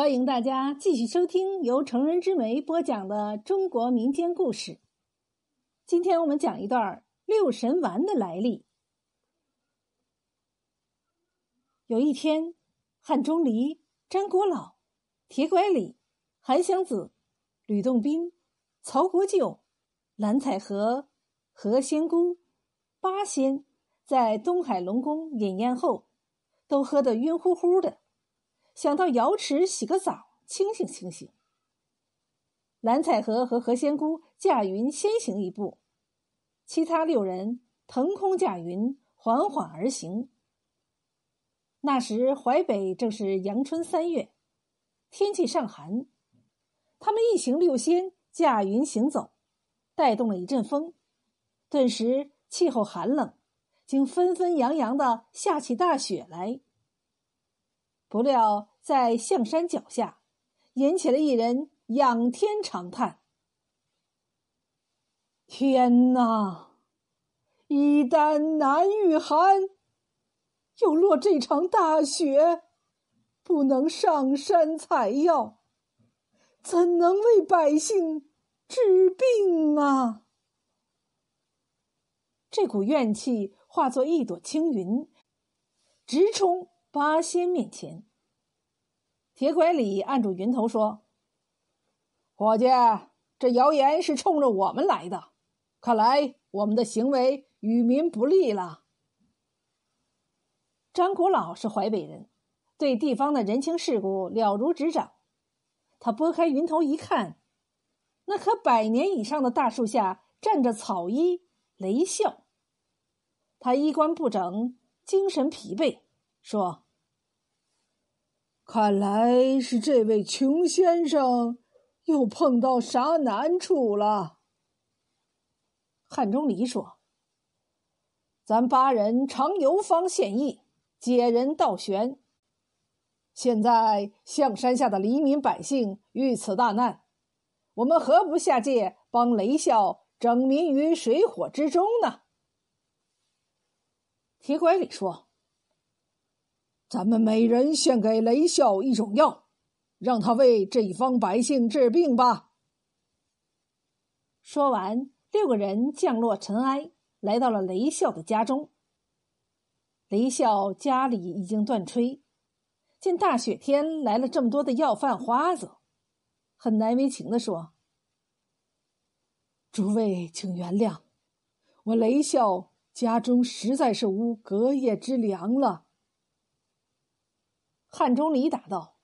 欢迎大家继续收听由成人之美播讲的中国民间故事。今天我们讲一段六神丸的来历。有一天，汉钟离、张国老、铁拐李、韩湘子、吕洞宾、曹国舅、蓝采和、何仙姑八仙在东海龙宫饮宴后，都喝得晕乎乎的。想到瑶池洗个澡，清醒清醒。蓝采和和何仙姑驾云先行一步，其他六人腾空驾云，缓缓而行。那时淮北正是阳春三月，天气尚寒。他们一行六仙驾云行走，带动了一阵风，顿时气候寒冷，竟纷纷扬扬的下起大雪来。不料。在象山脚下，引起了一人仰天长叹：“天哪！一旦难御寒，又落这场大雪，不能上山采药，怎能为百姓治病啊？”这股怨气化作一朵青云，直冲八仙面前。铁拐李按住云头说：“伙计，这谣言是冲着我们来的，看来我们的行为与民不利了。”张国老是淮北人，对地方的人情世故了如指掌。他拨开云头一看，那棵百年以上的大树下站着草衣雷笑。他衣冠不整，精神疲惫，说。看来是这位穷先生又碰到啥难处了。汉钟离说：“咱八人常游方献艺，解人道悬。现在象山下的黎民百姓遇此大难，我们何不下界帮雷啸拯民于水火之中呢？”铁拐李说。咱们每人献给雷笑一种药，让他为这一方百姓治病吧。说完，六个人降落尘埃，来到了雷笑的家中。雷笑家里已经断炊，见大雪天来了这么多的要饭花子，很难为情的说：“诸位，请原谅，我雷笑家中实在是无隔夜之粮了。”汉钟离答道：“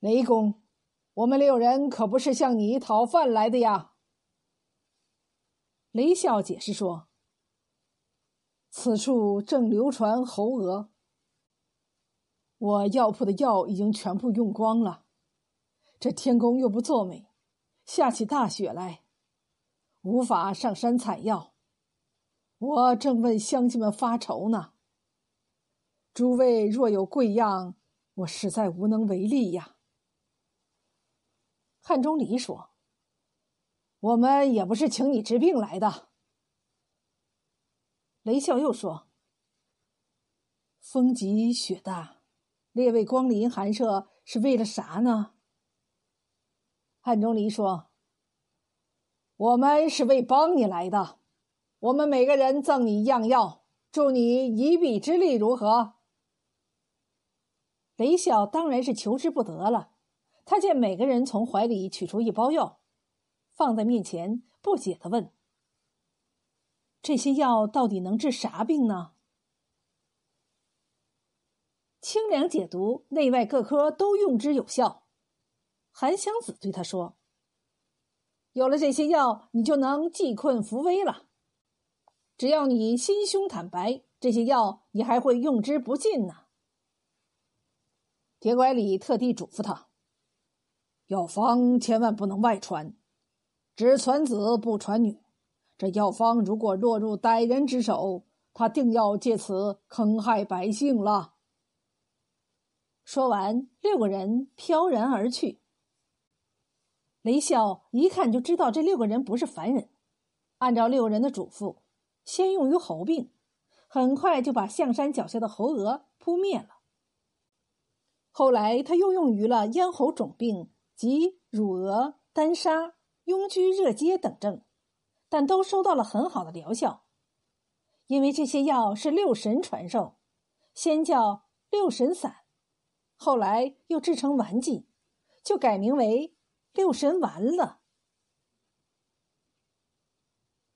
雷公，我们六人可不是向你讨饭来的呀。”雷笑解释说：“此处正流传猴娥，我药铺的药已经全部用光了。这天公又不作美，下起大雪来，无法上山采药。我正为乡亲们发愁呢。”诸位若有贵样，我实在无能为力呀。汉钟离说：“我们也不是请你治病来的。”雷笑又说：“风急雪大，列位光临寒舍是为了啥呢？”汉钟离说：“我们是为帮你来的，我们每个人赠你一样药，助你一臂之力，如何？”雷笑当然是求之不得了。他见每个人从怀里取出一包药，放在面前，不解的问：“这些药到底能治啥病呢？”清凉解毒，内外各科都用之有效。韩湘子对他说：“有了这些药，你就能济困扶危了。只要你心胸坦白，这些药你还会用之不尽呢。”铁拐李特地嘱咐他：“药方千万不能外传，只传子不传女。这药方如果落入歹人之手，他定要借此坑害百姓了。”说完，六个人飘然而去。雷笑一看就知道这六个人不是凡人，按照六人的嘱咐，先用于猴病，很快就把象山脚下的猴娥扑灭了。后来他又用于了咽喉肿病及乳额、丹砂、痈疽热疖等症，但都收到了很好的疗效。因为这些药是六神传授，先叫六神散，后来又制成丸剂，就改名为六神丸了。